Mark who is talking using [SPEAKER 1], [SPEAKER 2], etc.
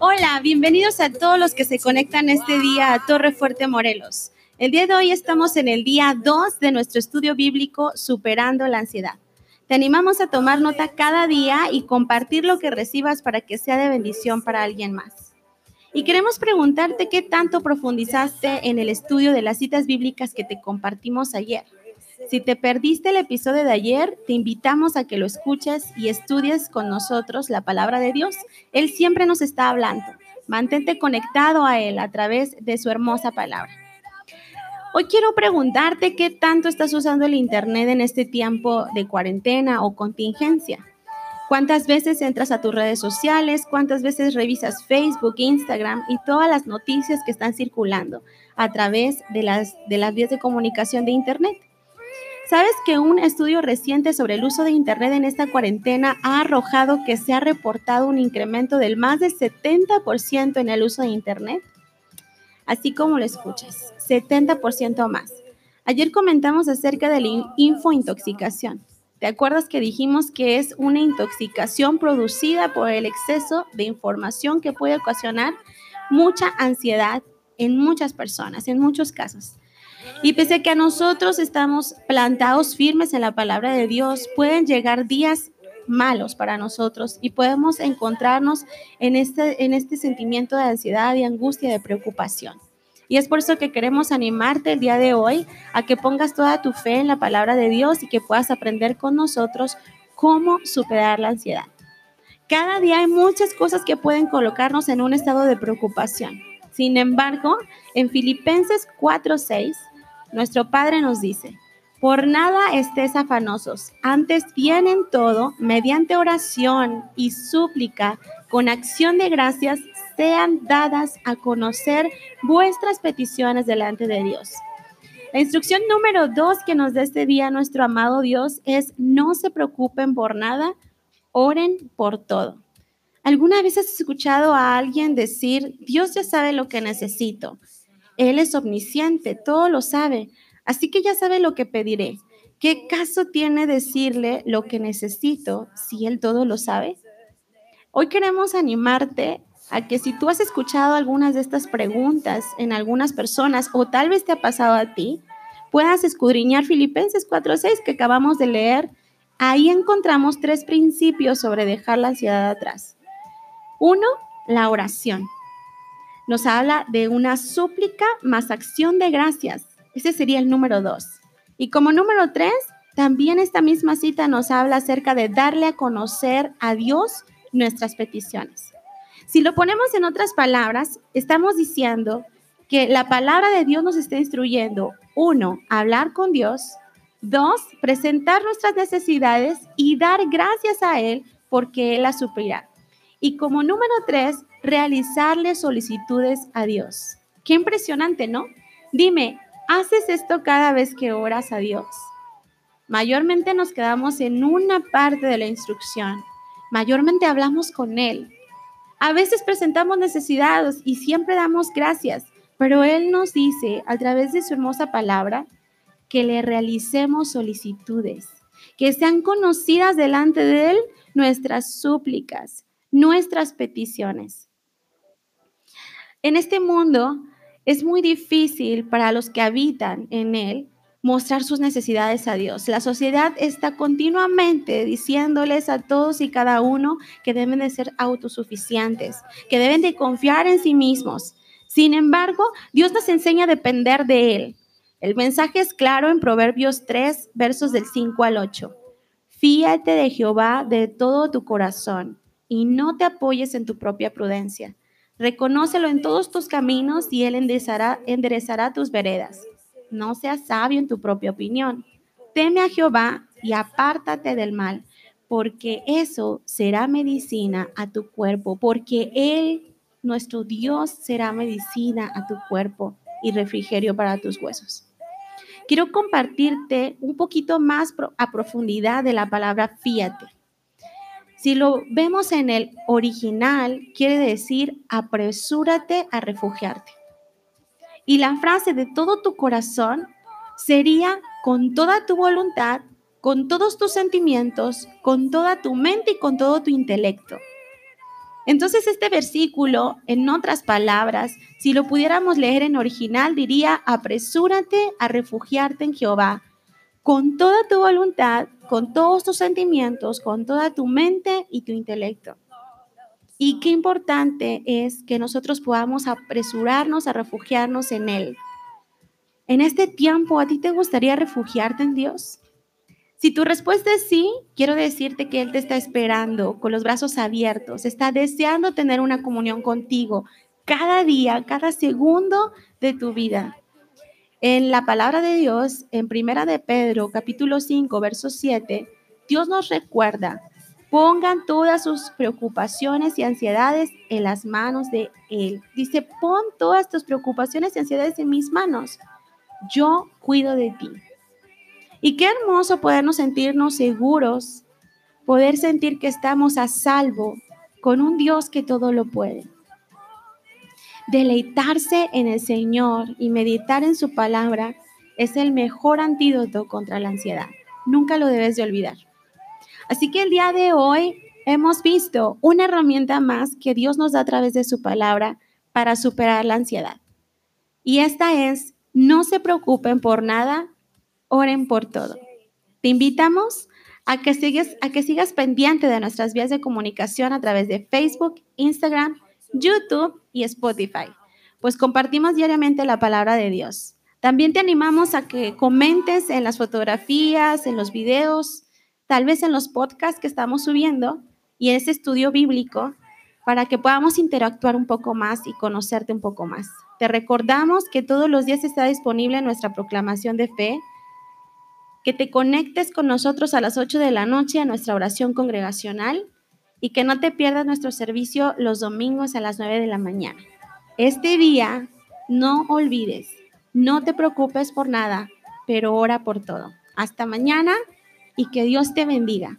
[SPEAKER 1] Hola, bienvenidos a todos los que se conectan este día a Torre Fuerte Morelos. El día de hoy estamos en el día 2 de nuestro estudio bíblico Superando la Ansiedad. Te animamos a tomar nota cada día y compartir lo que recibas para que sea de bendición para alguien más. Y queremos preguntarte qué tanto profundizaste en el estudio de las citas bíblicas que te compartimos ayer. Si te perdiste el episodio de ayer, te invitamos a que lo escuches y estudies con nosotros la palabra de Dios. Él siempre nos está hablando. Mantente conectado a Él a través de su hermosa palabra. Hoy quiero preguntarte qué tanto estás usando el Internet en este tiempo de cuarentena o contingencia. ¿Cuántas veces entras a tus redes sociales? ¿Cuántas veces revisas Facebook, Instagram y todas las noticias que están circulando a través de las, de las vías de comunicación de Internet? ¿Sabes que un estudio reciente sobre el uso de Internet en esta cuarentena ha arrojado que se ha reportado un incremento del más del 70% en el uso de Internet? Así como lo escuchas, 70% más. Ayer comentamos acerca de la infointoxicación. ¿Te acuerdas que dijimos que es una intoxicación producida por el exceso de información que puede ocasionar mucha ansiedad en muchas personas, en muchos casos? Y pese a que a nosotros estamos plantados firmes en la palabra de Dios, pueden llegar días malos para nosotros y podemos encontrarnos en este, este sentimiento de ansiedad, y angustia, de preocupación. Y es por eso que queremos animarte el día de hoy a que pongas toda tu fe en la palabra de Dios y que puedas aprender con nosotros cómo superar la ansiedad. Cada día hay muchas cosas que pueden colocarnos en un estado de preocupación. Sin embargo, en Filipenses 4:6 nuestro Padre nos dice, por nada estés afanosos, antes vienen todo, mediante oración y súplica, con acción de gracias, sean dadas a conocer vuestras peticiones delante de Dios. La instrucción número dos que nos da este día nuestro amado Dios es no se preocupen por nada, oren por todo. ¿Alguna vez has escuchado a alguien decir, Dios ya sabe lo que necesito? Él es omnisciente, todo lo sabe, así que ya sabe lo que pediré. ¿Qué caso tiene decirle lo que necesito si Él todo lo sabe? Hoy queremos animarte a que si tú has escuchado algunas de estas preguntas en algunas personas o tal vez te ha pasado a ti, puedas escudriñar Filipenses 4.6 que acabamos de leer. Ahí encontramos tres principios sobre dejar la ansiedad atrás. Uno, la oración nos habla de una súplica más acción de gracias. Ese sería el número dos. Y como número tres, también esta misma cita nos habla acerca de darle a conocer a Dios nuestras peticiones. Si lo ponemos en otras palabras, estamos diciendo que la palabra de Dios nos está instruyendo, uno, hablar con Dios, dos, presentar nuestras necesidades y dar gracias a Él porque Él las suplirá. Y como número tres, realizarle solicitudes a Dios. Qué impresionante, ¿no? Dime, ¿haces esto cada vez que oras a Dios? Mayormente nos quedamos en una parte de la instrucción. Mayormente hablamos con Él. A veces presentamos necesidades y siempre damos gracias, pero Él nos dice a través de su hermosa palabra que le realicemos solicitudes, que sean conocidas delante de Él nuestras súplicas, nuestras peticiones. En este mundo es muy difícil para los que habitan en él mostrar sus necesidades a Dios. La sociedad está continuamente diciéndoles a todos y cada uno que deben de ser autosuficientes, que deben de confiar en sí mismos. Sin embargo, Dios nos enseña a depender de Él. El mensaje es claro en Proverbios 3, versos del 5 al 8. Fíate de Jehová de todo tu corazón y no te apoyes en tu propia prudencia. Reconócelo en todos tus caminos y Él enderezará, tus veredas. No seas sabio en tu propia opinión. Teme a Jehová y apártate del mal, porque eso será medicina a tu cuerpo, porque Él, nuestro Dios, será medicina a tu cuerpo y refrigerio para tus huesos. Quiero compartirte un poquito más a profundidad de la palabra fíate. Si lo vemos en el original, quiere decir apresúrate a refugiarte. Y la frase de todo tu corazón sería con toda tu voluntad con todos tus sentimientos, con toda tu mente y con todo tu intelecto. Entonces este versículo, en otras palabras, si lo pudiéramos leer en original, diría, apresúrate a refugiarte en Jehová con toda tu voluntad, con todos tus sentimientos, con toda tu mente y tu intelecto. Y qué importante es que nosotros podamos apresurarnos a refugiarnos en Él. En este tiempo, ¿a ti te gustaría refugiarte en Dios? Si tu respuesta es sí, quiero decirte que Él te está esperando con los brazos abiertos, está deseando tener una comunión contigo cada día, cada segundo de tu vida. En la palabra de Dios, en Primera de Pedro, capítulo 5, verso 7, Dios nos recuerda Pongan todas sus preocupaciones y ansiedades en las manos de Él. Dice, pon todas tus preocupaciones y ansiedades en mis manos. Yo cuido de ti. Y qué hermoso podernos sentirnos seguros, poder sentir que estamos a salvo con un Dios que todo lo puede. Deleitarse en el Señor y meditar en su palabra es el mejor antídoto contra la ansiedad. Nunca lo debes de olvidar. Así que el día de hoy hemos visto una herramienta más que Dios nos da a través de su palabra para superar la ansiedad. Y esta es, no se preocupen por nada, oren por todo. Te invitamos a que, sigas, a que sigas pendiente de nuestras vías de comunicación a través de Facebook, Instagram, YouTube y Spotify, pues compartimos diariamente la palabra de Dios. También te animamos a que comentes en las fotografías, en los videos, tal vez en los podcasts que estamos subiendo y en ese estudio bíblico para que podamos interactuar un poco más y conocerte un poco más. Te recordamos que todos los días está disponible nuestra proclamación de fe, que te conectes con nosotros a las 8 de la noche a nuestra oración congregacional y que no te pierdas nuestro servicio los domingos a las 9 de la mañana. Este día, no olvides, no te preocupes por nada, pero ora por todo. Hasta mañana y que Dios te bendiga.